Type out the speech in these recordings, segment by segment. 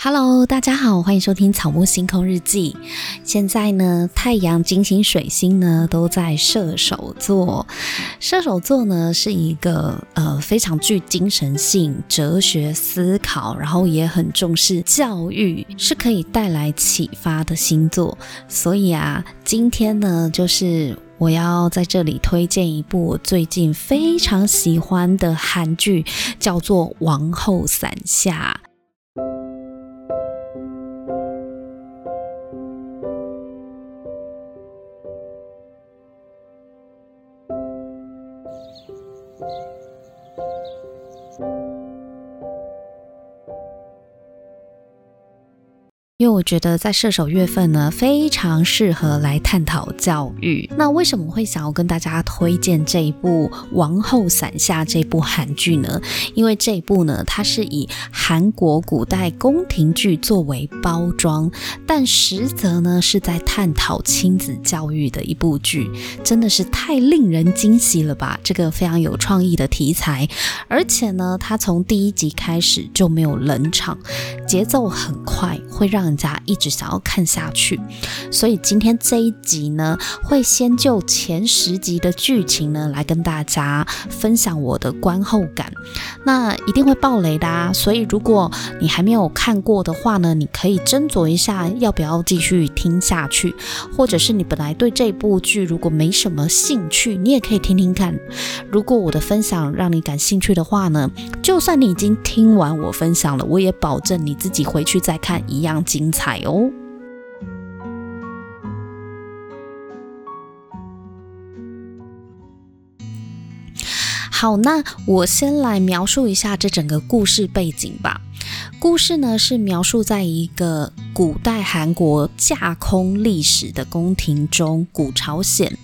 Hello，大家好，欢迎收听草木星空日记。现在呢，太阳、金星、水星呢都在射手座。射手座呢是一个呃非常具精神性、哲学思考，然后也很重视教育，是可以带来启发的星座。所以啊，今天呢就是我要在这里推荐一部我最近非常喜欢的韩剧，叫做《王后伞下》。よ我觉得在射手月份呢，非常适合来探讨教育。那为什么会想要跟大家推荐这一部《王后伞下》这部韩剧呢？因为这一部呢，它是以韩国古代宫廷剧作为包装，但实则呢是在探讨亲子教育的一部剧，真的是太令人惊喜了吧！这个非常有创意的题材，而且呢，它从第一集开始就没有冷场，节奏很快，会让人家一直想要看下去，所以今天这一集呢，会先就前十集的剧情呢来跟大家分享我的观后感。那一定会爆雷的啊，所以如果你还没有看过的话呢，你可以斟酌一下要不要继续听下去，或者是你本来对这部剧如果没什么兴趣，你也可以听听看。如果我的分享让你感兴趣的话呢，就算你已经听完我分享了，我也保证你自己回去再看一样精彩彩哦。好，那我先来描述一下这整个故事背景吧。故事呢是描述在一个古代韩国架空历史的宫廷中，古朝鲜。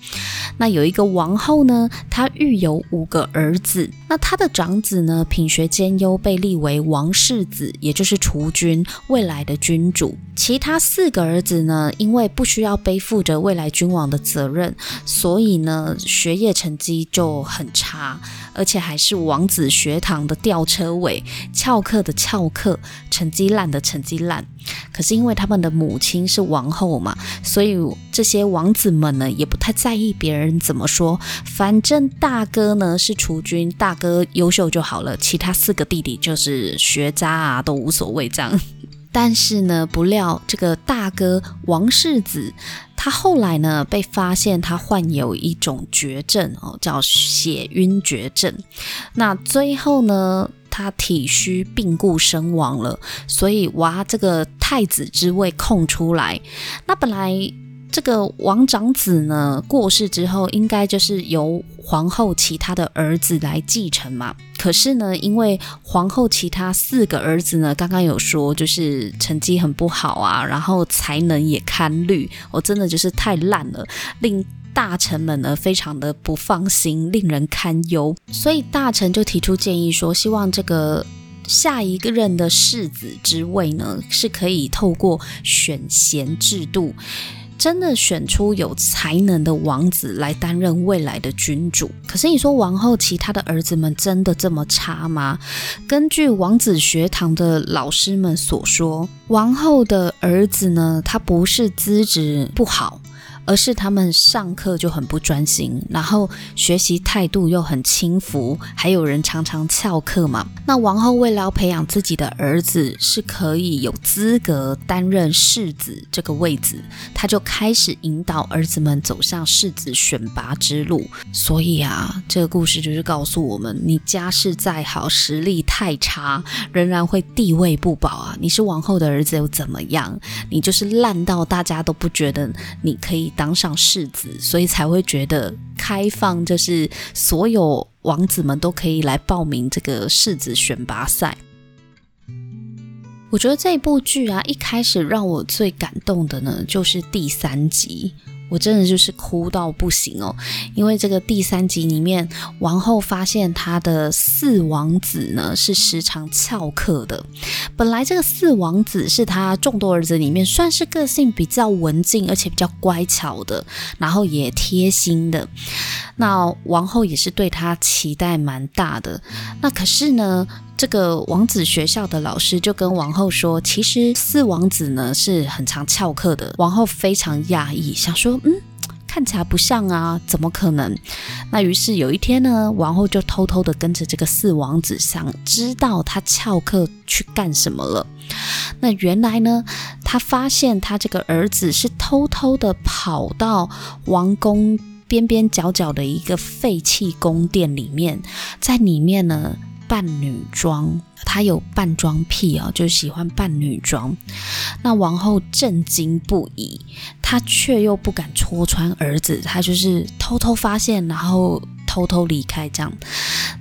那有一个王后呢，她育有五个儿子。那她的长子呢，品学兼优，被立为王世子，也就是储君，未来的君主。其他四个儿子呢，因为不需要背负着未来君王的责任，所以呢，学业成绩就很差，而且还是王子学堂的吊车尾，翘课的翘课，成绩烂的成绩烂。可是因为他们的母亲是王后嘛，所以这些王子们呢，也不太在意别人怎么说，反正大哥呢是储君，大哥优秀就好了，其他四个弟弟就是学渣啊，都无所谓这样。但是呢，不料这个大哥王世子，他后来呢被发现他患有一种绝症哦，叫血晕厥症。那最后呢，他体虚病故身亡了。所以哇，这个太子之位空出来。那本来这个王长子呢过世之后，应该就是由皇后其他的儿子来继承嘛。可是呢，因为皇后其他四个儿子呢，刚刚有说就是成绩很不好啊，然后才能也堪虑，我、真的就是太烂了，令大臣们呢非常的不放心，令人堪忧。所以大臣就提出建议说，希望这个下一个任的世子之位呢，是可以透过选贤制度。真的选出有才能的王子来担任未来的君主。可是你说王后其他的儿子们真的这么差吗？根据王子学堂的老师们所说，王后的儿子呢，他不是资质不好。而是他们上课就很不专心，然后学习态度又很轻浮，还有人常常翘课嘛。那王后为了要培养自己的儿子是可以有资格担任世子这个位置，他就开始引导儿子们走向世子选拔之路。所以啊，这个故事就是告诉我们：你家世再好，实力太差，仍然会地位不保啊。你是王后的儿子又怎么样？你就是烂到大家都不觉得你可以。当上世子，所以才会觉得开放，就是所有王子们都可以来报名这个世子选拔赛。我觉得这部剧啊，一开始让我最感动的呢，就是第三集。我真的就是哭到不行哦，因为这个第三集里面，王后发现她的四王子呢是时常翘课的。本来这个四王子是她众多儿子里面算是个性比较文静，而且比较乖巧的，然后也贴心的。那王后也是对他期待蛮大的。那可是呢，这个王子学校的老师就跟王后说，其实四王子呢是很常翘课的。王后非常讶异，想说，嗯，看起来不像啊，怎么可能？那于是有一天呢，王后就偷偷的跟着这个四王子，想知道他翘课去干什么了。那原来呢，他发现他这个儿子是偷偷的跑到王宫边边角角的一个废弃宫殿里面，在里面呢。扮女装，他有扮装癖哦，就喜欢扮女装。那王后震惊不已，她却又不敢戳穿儿子，她就是偷偷发现，然后偷偷离开这样。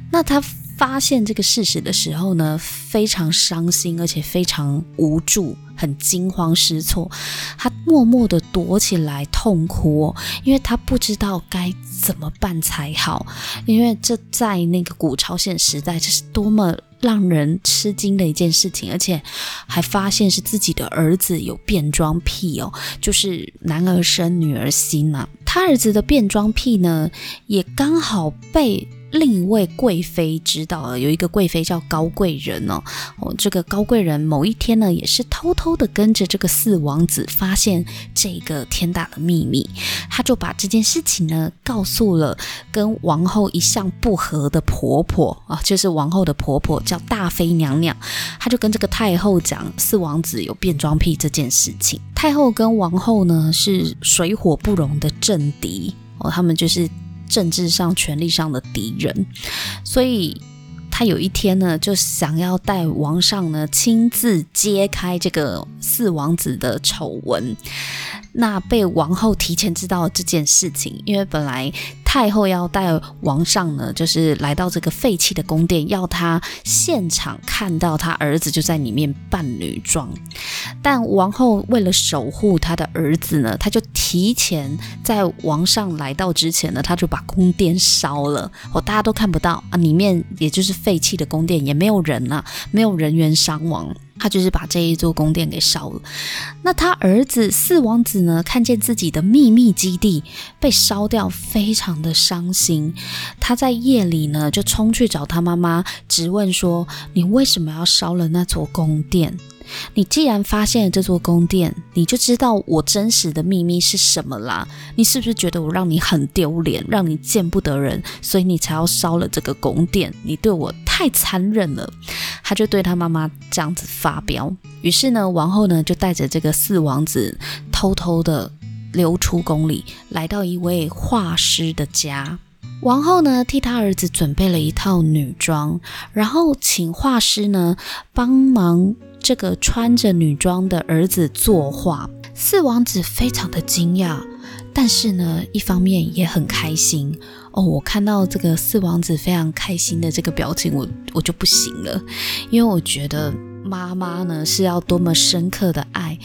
那她发现这个事实的时候呢，非常伤心，而且非常无助，很惊慌失措。她默默地躲起来痛哭，因为她不知道该怎么办才好。因为这在那个古朝鲜时代，这是多么让人吃惊的一件事情，而且还发现是自己的儿子有变装癖哦，就是男儿生女儿心啊。他儿子的变装癖呢，也刚好被。另一位贵妃知道了，有一个贵妃叫高贵人哦，哦，这个高贵人某一天呢，也是偷偷的跟着这个四王子，发现这个天大的秘密，他就把这件事情呢告诉了跟王后一向不和的婆婆啊，就是王后的婆婆叫大妃娘娘，他就跟这个太后讲四王子有变装癖这件事情。太后跟王后呢是水火不容的政敌哦，他们就是。政治上、权力上的敌人，所以他有一天呢，就想要带王上呢亲自揭开这个四王子的丑闻。那被王后提前知道这件事情，因为本来。太后要带王上呢，就是来到这个废弃的宫殿，要他现场看到他儿子就在里面扮女装。但王后为了守护她的儿子呢，她就提前在王上来到之前呢，她就把宫殿烧了，哦，大家都看不到啊，里面也就是废弃的宫殿，也没有人啊，没有人员伤亡。他就是把这一座宫殿给烧了。那他儿子四王子呢，看见自己的秘密基地被烧掉，非常的伤心。他在夜里呢，就冲去找他妈妈，质问说：“你为什么要烧了那座宫殿？”你既然发现了这座宫殿，你就知道我真实的秘密是什么啦。你是不是觉得我让你很丢脸，让你见不得人，所以你才要烧了这个宫殿？你对我太残忍了。他就对他妈妈这样子发飙。于是呢，王后呢就带着这个四王子偷偷的溜出宫里，来到一位画师的家。王后呢替他儿子准备了一套女装，然后请画师呢帮忙。这个穿着女装的儿子作画，四王子非常的惊讶，但是呢，一方面也很开心哦。我看到这个四王子非常开心的这个表情，我我就不行了，因为我觉得妈妈呢是要多么深刻的爱，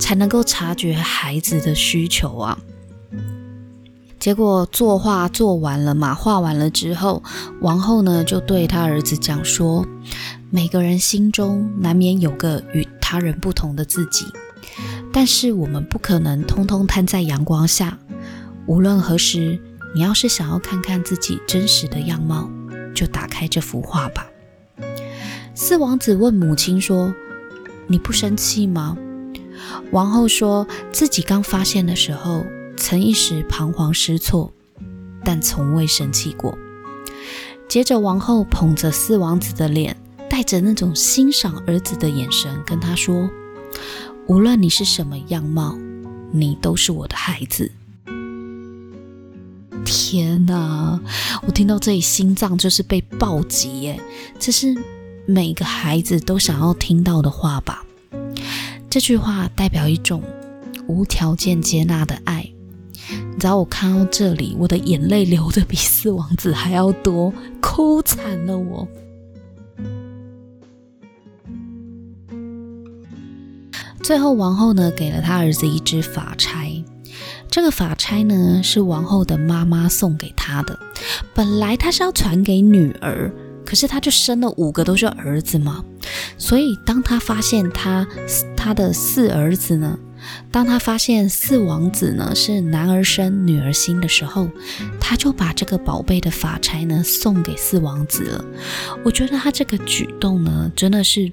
才能够察觉孩子的需求啊。结果作画做完了嘛，画完了之后，王后呢就对他儿子讲说。每个人心中难免有个与他人不同的自己，但是我们不可能通通摊在阳光下。无论何时，你要是想要看看自己真实的样貌，就打开这幅画吧。四王子问母亲说：“你不生气吗？”王后说自己刚发现的时候，曾一时彷徨失措，但从未生气过。接着，王后捧着四王子的脸。带着那种欣赏儿子的眼神，跟他说：“无论你是什么样貌，你都是我的孩子。”天哪！我听到这里，心脏就是被暴击耶！这是每个孩子都想要听到的话吧？这句话代表一种无条件接纳的爱。你知道，我看到这里，我的眼泪流得比四王子还要多，哭惨了我。最后，王后呢给了他儿子一支法钗。这个法钗呢是王后的妈妈送给他的。本来他是要传给女儿，可是他就生了五个都是儿子嘛。所以当他发现他他的四儿子呢当他发现四王子呢是男儿生女儿心的时候，他就把这个宝贝的发钗呢送给四王子了。我觉得他这个举动呢，真的是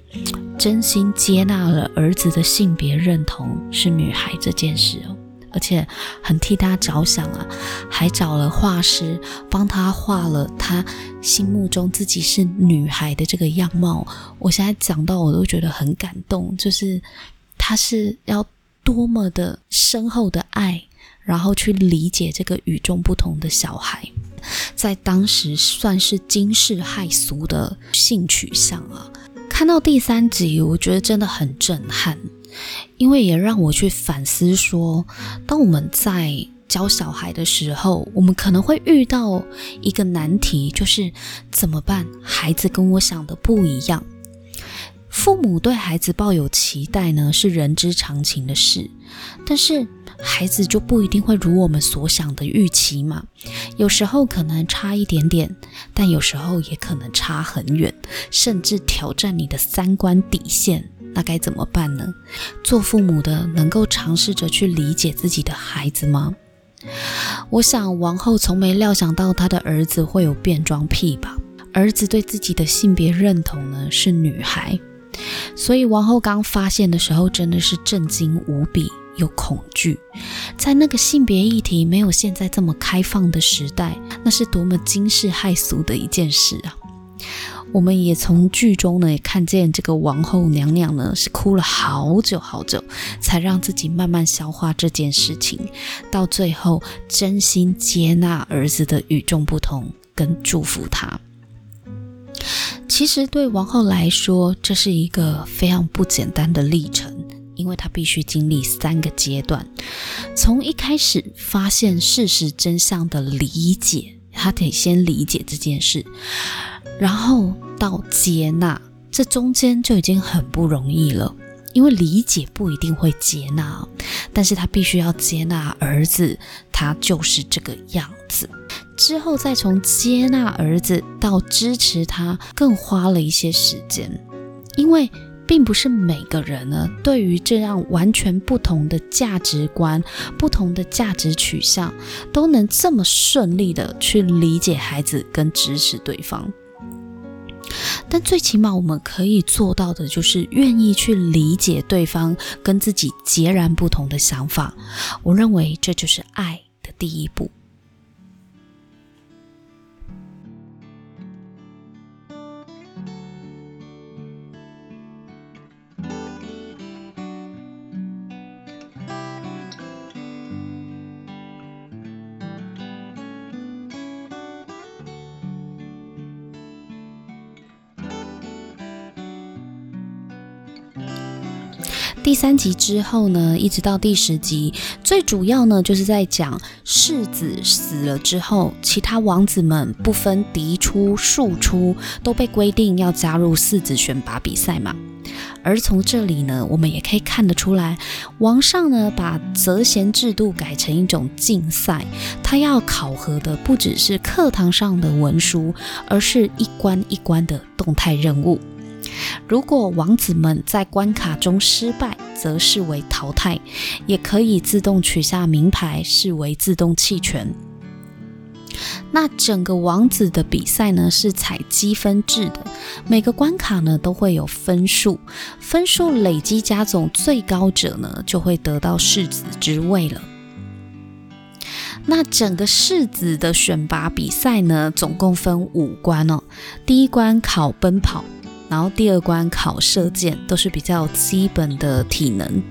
真心接纳了儿子的性别认同是女孩这件事哦，而且很替他着想啊，还找了画师帮他画了他心目中自己是女孩的这个样貌。我现在讲到我都觉得很感动，就是他是要。多么的深厚的爱，然后去理解这个与众不同的小孩，在当时算是惊世骇俗的性取向啊！看到第三集，我觉得真的很震撼，因为也让我去反思说，当我们在教小孩的时候，我们可能会遇到一个难题，就是怎么办？孩子跟我想的不一样。父母对孩子抱有期待呢，是人之常情的事，但是孩子就不一定会如我们所想的预期嘛。有时候可能差一点点，但有时候也可能差很远，甚至挑战你的三观底线。那该怎么办呢？做父母的能够尝试着去理解自己的孩子吗？我想王后从没料想到她的儿子会有变装癖吧。儿子对自己的性别认同呢，是女孩。所以王后刚发现的时候，真的是震惊无比又恐惧。在那个性别议题没有现在这么开放的时代，那是多么惊世骇俗的一件事啊！我们也从剧中呢也看见这个王后娘娘呢是哭了好久好久，才让自己慢慢消化这件事情，到最后真心接纳儿子的与众不同，跟祝福他。其实对王后来说，这是一个非常不简单的历程，因为她必须经历三个阶段：从一开始发现事实真相的理解，她得先理解这件事，然后到接纳，这中间就已经很不容易了。因为理解不一定会接纳，但是她必须要接纳儿子，他就是这个样子。之后再从接纳儿子到支持他，更花了一些时间，因为并不是每个人呢，对于这样完全不同的价值观、不同的价值取向，都能这么顺利的去理解孩子跟支持对方。但最起码我们可以做到的，就是愿意去理解对方跟自己截然不同的想法。我认为这就是爱的第一步。第三集之后呢，一直到第十集，最主要呢就是在讲世子死了之后，其他王子们不分嫡出庶出，都被规定要加入世子选拔比赛嘛。而从这里呢，我们也可以看得出来，王上呢把择贤制度改成一种竞赛，他要考核的不只是课堂上的文书，而是一关一关的动态任务。如果王子们在关卡中失败，则视为淘汰，也可以自动取下名牌，视为自动弃权。那整个王子的比赛呢，是采积分制的，每个关卡呢都会有分数，分数累积加总最高者呢，就会得到世子之位了。那整个世子的选拔比赛呢，总共分五关哦，第一关考奔跑。然后第二关考射箭，都是比较基本的体能。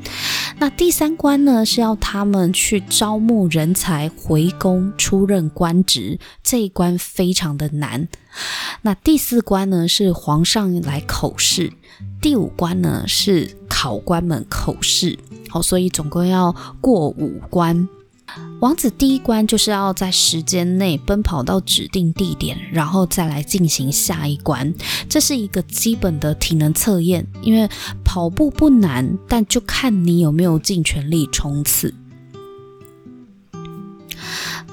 那第三关呢，是要他们去招募人才回宫出任官职，这一关非常的难。那第四关呢，是皇上来口试，第五关呢是考官们口试。好，所以总共要过五关。王子第一关就是要在时间内奔跑到指定地点，然后再来进行下一关。这是一个基本的体能测验，因为跑步不难，但就看你有没有尽全力冲刺。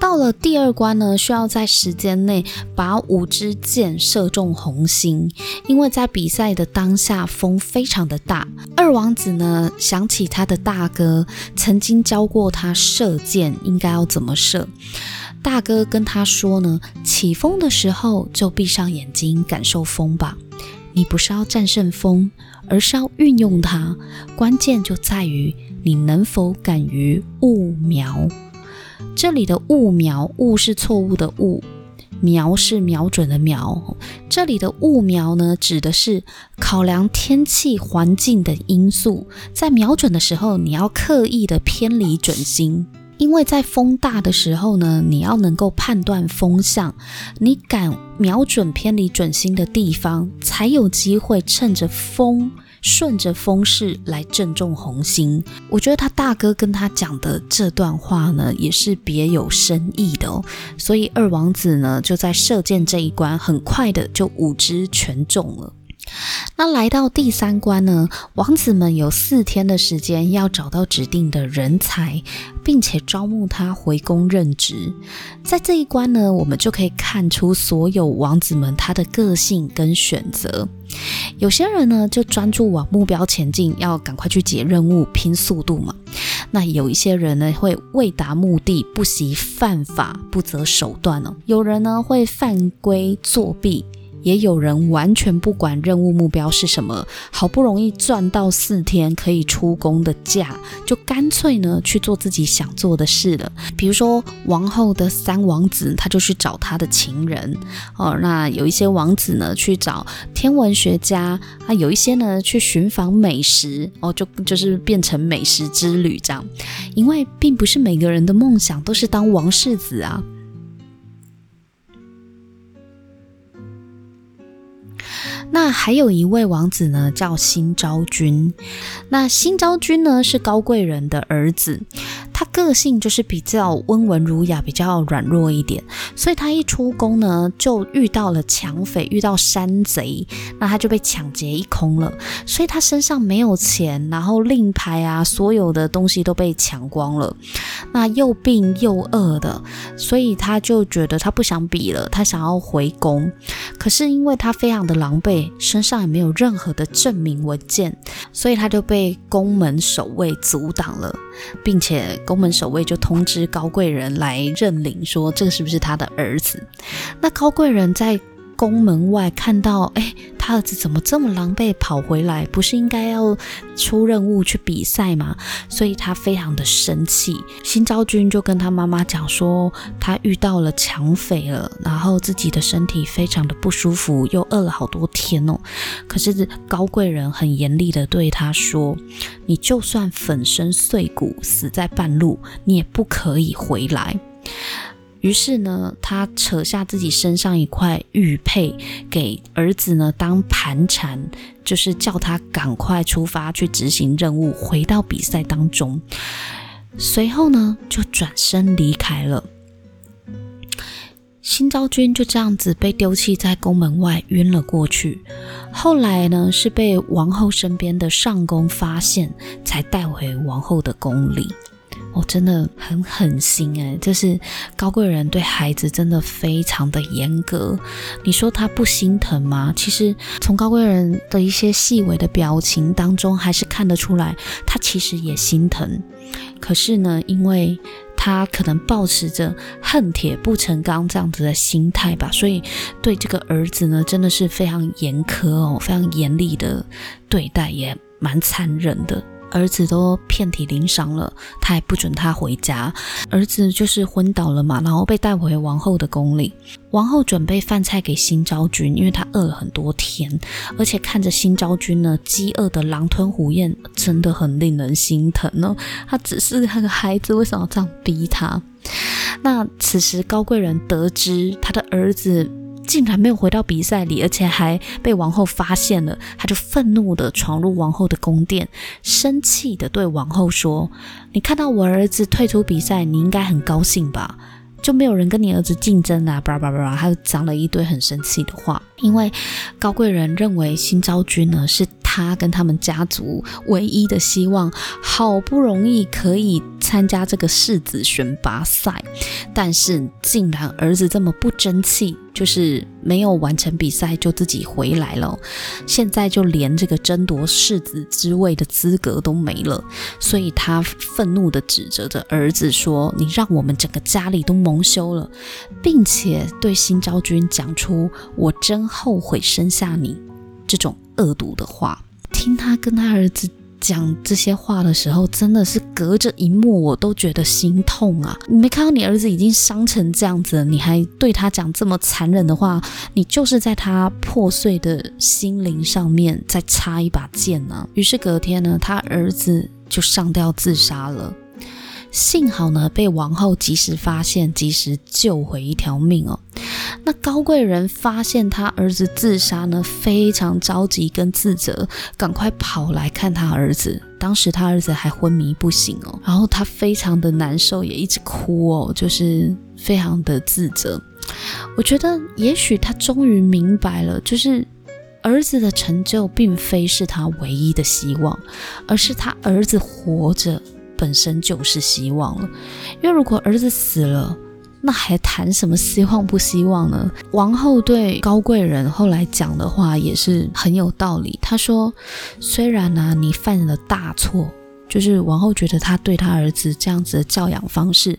到了第二关呢，需要在时间内把五支箭射中红心。因为在比赛的当下，风非常的大。二王子呢，想起他的大哥曾经教过他射箭应该要怎么射。大哥跟他说呢，起风的时候就闭上眼睛感受风吧。你不是要战胜风，而是要运用它。关键就在于你能否敢于误瞄。这里的误瞄，误是错误的误，瞄是瞄准的瞄。这里的误瞄呢，指的是考量天气环境的因素，在瞄准的时候，你要刻意的偏离准心。因为在风大的时候呢，你要能够判断风向，你敢瞄准偏离准心的地方，才有机会趁着风，顺着风势来正中红心。我觉得他大哥跟他讲的这段话呢，也是别有深意的哦。所以二王子呢，就在射箭这一关，很快的就五支全中了。那来到第三关呢，王子们有四天的时间要找到指定的人才，并且招募他回宫任职。在这一关呢，我们就可以看出所有王子们他的个性跟选择。有些人呢，就专注往目标前进，要赶快去解任务，拼速度嘛。那有一些人呢，会为达目的不惜犯法，不择手段哦。有人呢，会犯规作弊。也有人完全不管任务目标是什么，好不容易赚到四天可以出宫的假，就干脆呢去做自己想做的事了。比如说王后的三王子，他就去找他的情人哦。那有一些王子呢去找天文学家啊，有一些呢去寻访美食哦，就就是变成美食之旅这样。因为并不是每个人的梦想都是当王世子啊。那还有一位王子呢，叫新昭君。那新昭君呢，是高贵人的儿子。他个性就是比较温文儒雅，比较软弱一点，所以他一出宫呢，就遇到了抢匪，遇到山贼，那他就被抢劫一空了。所以他身上没有钱，然后令牌啊，所有的东西都被抢光了。那又病又饿的，所以他就觉得他不想比了，他想要回宫。可是因为他非常的狼狈，身上也没有任何的证明文件，所以他就被宫门守卫阻挡了，并且。宫门守卫就通知高贵人来认领，说这个是不是他的儿子？那高贵人在宫门外看到，哎，他儿子怎么这么狼狈跑回来？不是应该要出任务去比赛吗？所以他非常的生气。新昭君就跟他妈妈讲说，他遇到了抢匪了，然后自己的身体非常的不舒服，又饿了好多天哦。可是高贵人很严厉的对他说，你就算粉身碎骨死在半路，你也不可以回来。于是呢，他扯下自己身上一块玉佩，给儿子呢当盘缠，就是叫他赶快出发去执行任务，回到比赛当中。随后呢，就转身离开了。新昭君就这样子被丢弃在宫门外，晕了过去。后来呢，是被王后身边的上宫发现，才带回王后的宫里。哦，真的很狠心哎！就是高贵人对孩子真的非常的严格。你说他不心疼吗？其实从高贵人的一些细微的表情当中，还是看得出来，他其实也心疼。可是呢，因为他可能抱持着恨铁不成钢这样子的心态吧，所以对这个儿子呢，真的是非常严苛哦，非常严厉的对待，也蛮残忍的。儿子都遍体鳞伤了，他还不准他回家。儿子就是昏倒了嘛，然后被带回王后的宫里。王后准备饭菜给新昭君，因为他饿了很多天，而且看着新昭君呢，饥饿的狼吞虎咽，真的很令人心疼哦。他只是那个孩子，为什么要这样逼他？那此时高贵人得知他的儿子。竟然没有回到比赛里，而且还被王后发现了，他就愤怒地闯入王后的宫殿，生气地对王后说：“你看到我儿子退出比赛，你应该很高兴吧？就没有人跟你儿子竞争啊！”叭叭叭叭，他就讲了一堆很生气的话。因为高贵人认为新昭君呢是他跟他们家族唯一的希望，好不容易可以参加这个世子选拔赛，但是竟然儿子这么不争气，就是没有完成比赛就自己回来了，现在就连这个争夺世子之位的资格都没了，所以他愤怒地指责着儿子说：“你让我们整个家里都蒙羞了，并且对新昭君讲出‘我真后悔生下你’这种恶毒的话。”听他跟他儿子。讲这些话的时候，真的是隔着一幕我都觉得心痛啊！你没看到你儿子已经伤成这样子，你还对他讲这么残忍的话，你就是在他破碎的心灵上面再插一把剑呢、于是隔天呢，他儿子就上吊自杀了。幸好呢，被王后及时发现，及时救回一条命哦。那高贵人发现他儿子自杀呢，非常着急跟自责，赶快跑来看他儿子。当时他儿子还昏迷不醒哦，然后他非常的难受，也一直哭哦，就是非常的自责。我觉得也许他终于明白了，就是儿子的成就并非是他唯一的希望，而是他儿子活着。本身就是希望了，因为如果儿子死了，那还谈什么希望不希望呢？王后对高贵人后来讲的话也是很有道理。她说：“虽然呢、你犯了大错，就是王后觉得她对她儿子这样子的教养方式，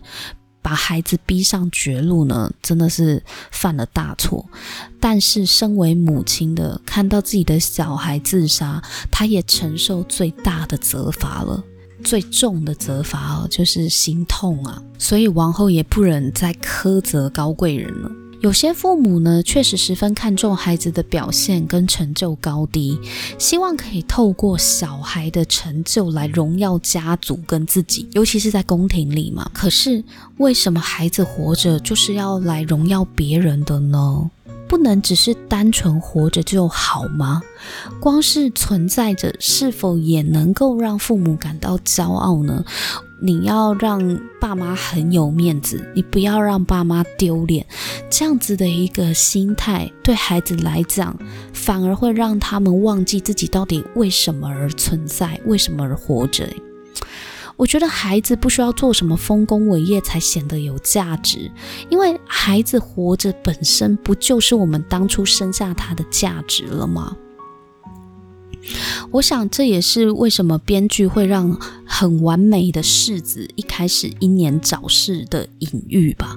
把孩子逼上绝路呢，真的是犯了大错。但是身为母亲的，看到自己的小孩自杀，她也承受最大的责罚了。”最重的责罚哦，就是心痛啊，所以王后也不忍再苛责高贵人了。有些父母呢，确实十分看重孩子的表现跟成就高低，希望可以透过小孩的成就来荣耀家族跟自己，尤其是在宫廷里嘛。可是为什么孩子活着就是要来荣耀别人的呢？不能只是单纯活着就好吗？光是存在着，是否也能够让父母感到骄傲呢？你要让爸妈很有面子，你不要让爸妈丢脸，这样子的一个心态，对孩子来讲，反而会让他们忘记自己到底为什么而存在，为什么而活着。我觉得孩子不需要做什么丰功伟业才显得有价值，因为孩子活着本身不就是我们当初生下他的价值了吗？我想这也是为什么编剧会让很完美的世子一开始英年早逝的隐喻吧，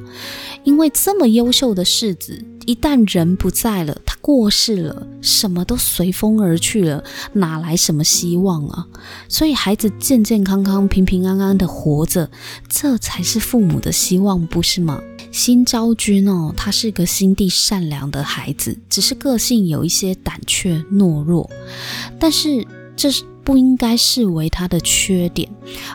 因为这么优秀的世子，一旦人不在了，他过世了，什么都随风而去了，哪来什么希望啊？所以孩子健健康康、平平安安的活着，这才是父母的希望，不是吗？新昭君哦，她是个心地善良的孩子，只是个性有一些胆怯懦弱，但是这是。不应该视为他的缺点，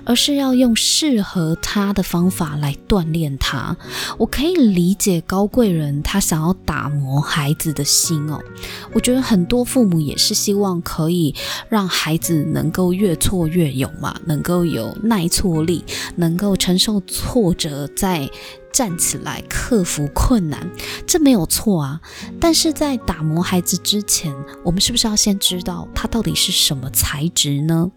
而是要用适合他的方法来锻炼他。我可以理解高贵人他想要打磨孩子的心哦。我觉得很多父母也是希望可以让孩子能够越挫越勇嘛，能够有耐挫力，能够承受挫折，在。站起来，克服困难，这没有错啊。但是在打磨孩子之前，我们是不是要先知道他到底是什么材质呢？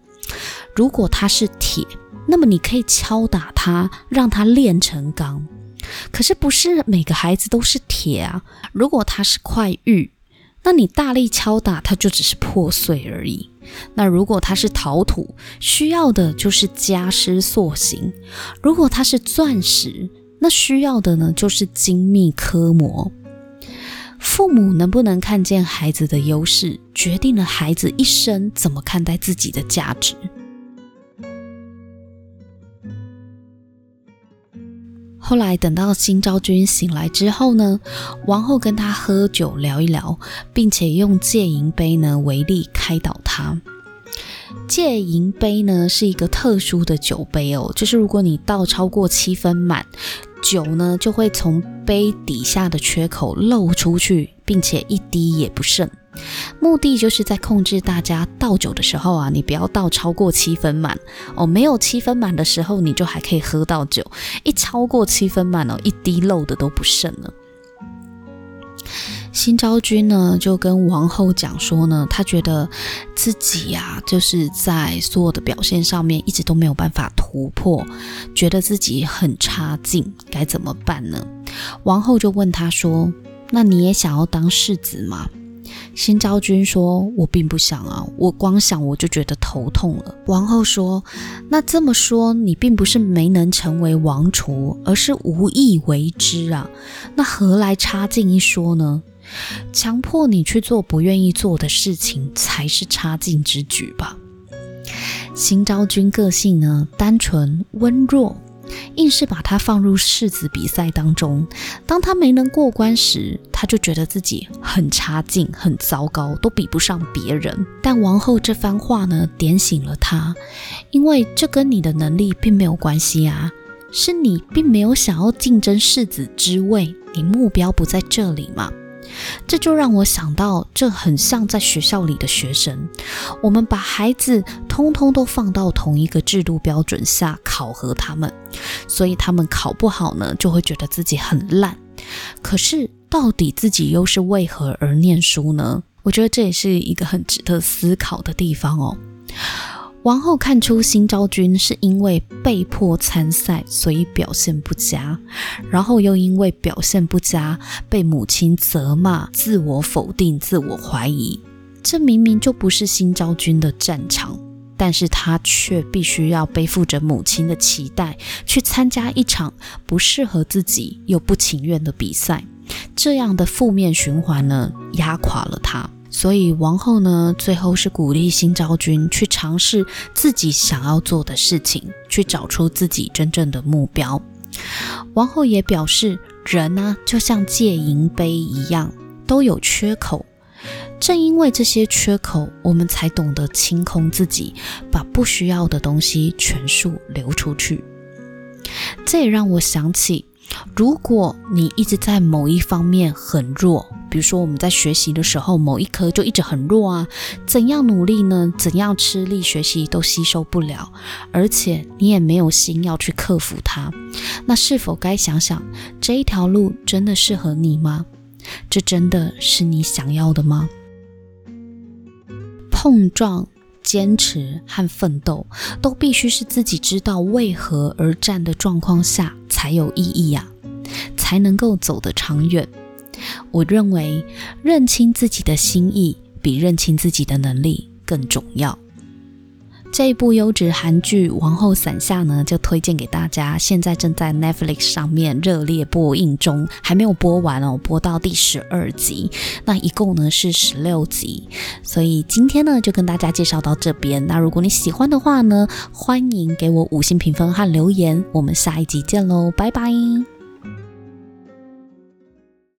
如果他是铁，那么你可以敲打他，让他炼成钢。可是不是每个孩子都是铁啊。如果他是块玉，那你大力敲打，它就只是破碎而已。那如果他是陶土，需要的就是加湿塑形。如果他是钻石，那需要的呢，就是精密刻磨。父母能不能看见孩子的优势，决定了孩子一生怎么看待自己的价值。后来等到新昭君醒来之后呢，王后跟他喝酒聊一聊，并且用借银杯呢为例开导他。借银杯呢是一个特殊的酒杯哦，就是如果你倒超过七分满。酒呢就会从杯底下的缺口漏出去，并且一滴也不剩。目的就是在控制大家倒酒的时候啊，你不要倒超过七分满哦。没有七分满的时候，你就还可以喝到酒；一超过七分满哦，一滴漏的都不剩了。新昭君呢就跟王后讲说呢，她觉得自己呀、就是在所有的表现上面一直都没有办法突破，觉得自己很差劲，该怎么办呢？王后就问她说：“那你也想要当世子吗？”新昭君说：“我并不想啊，我光想我就觉得头痛了。”王后说：“那这么说，你并不是没能成为王储，而是无意为之啊？那何来差劲一说呢？强迫你去做不愿意做的事情，才是差劲之举吧？”新昭君个性呢，单纯温弱。硬是把他放入世子比赛当中，当他没能过关时，他就觉得自己很差劲、很糟糕，都比不上别人。但王后这番话呢，点醒了他，因为这跟你的能力并没有关系啊，是你并没有想要竞争世子之位，你目标不在这里嘛。这就让我想到，这很像在学校里的学生，我们把孩子通通都放到同一个制度标准下考核他们，所以他们考不好呢，就会觉得自己很烂。可是，到底自己又是为何而念书呢？我觉得这也是一个很值得思考的地方哦。王后看出新昭君是因为被迫参赛，所以表现不佳，然后又因为表现不佳被母亲责骂、自我否定、自我怀疑。这明明就不是新昭君的战场，但是她却必须要背负着母亲的期待，去参加一场不适合自己又不情愿的比赛。这样的负面循环呢，压垮了她。所以王后呢，最后是鼓励新昭君去尝试自己想要做的事情，去找出自己真正的目标。王后也表示，人呢，就像界银杯一样，都有缺口。正因为这些缺口，我们才懂得清空自己，把不需要的东西全数流出去。这也让我想起，如果你一直在某一方面很弱。比如说，我们在学习的时候，某一科就一直很弱啊，怎样努力呢？怎样吃力学习都吸收不了，而且你也没有心要去克服它。那是否该想想，这一条路真的适合你吗？这真的是你想要的吗？碰撞、坚持和奋斗，都必须是自己知道为何而战的状况下才有意义呀，才能够走得长远。我认为认清自己的心意比认清自己的能力更重要。这一部优质韩剧《王后伞下》呢，就推荐给大家。现在正在 Netflix 上面热烈播映中，还没有播完哦，播到第十二集。那一共呢是十六集，所以今天呢就跟大家介绍到这边。那如果你喜欢的话呢，欢迎给我五星评分和留言。我们下一集见喽，拜拜。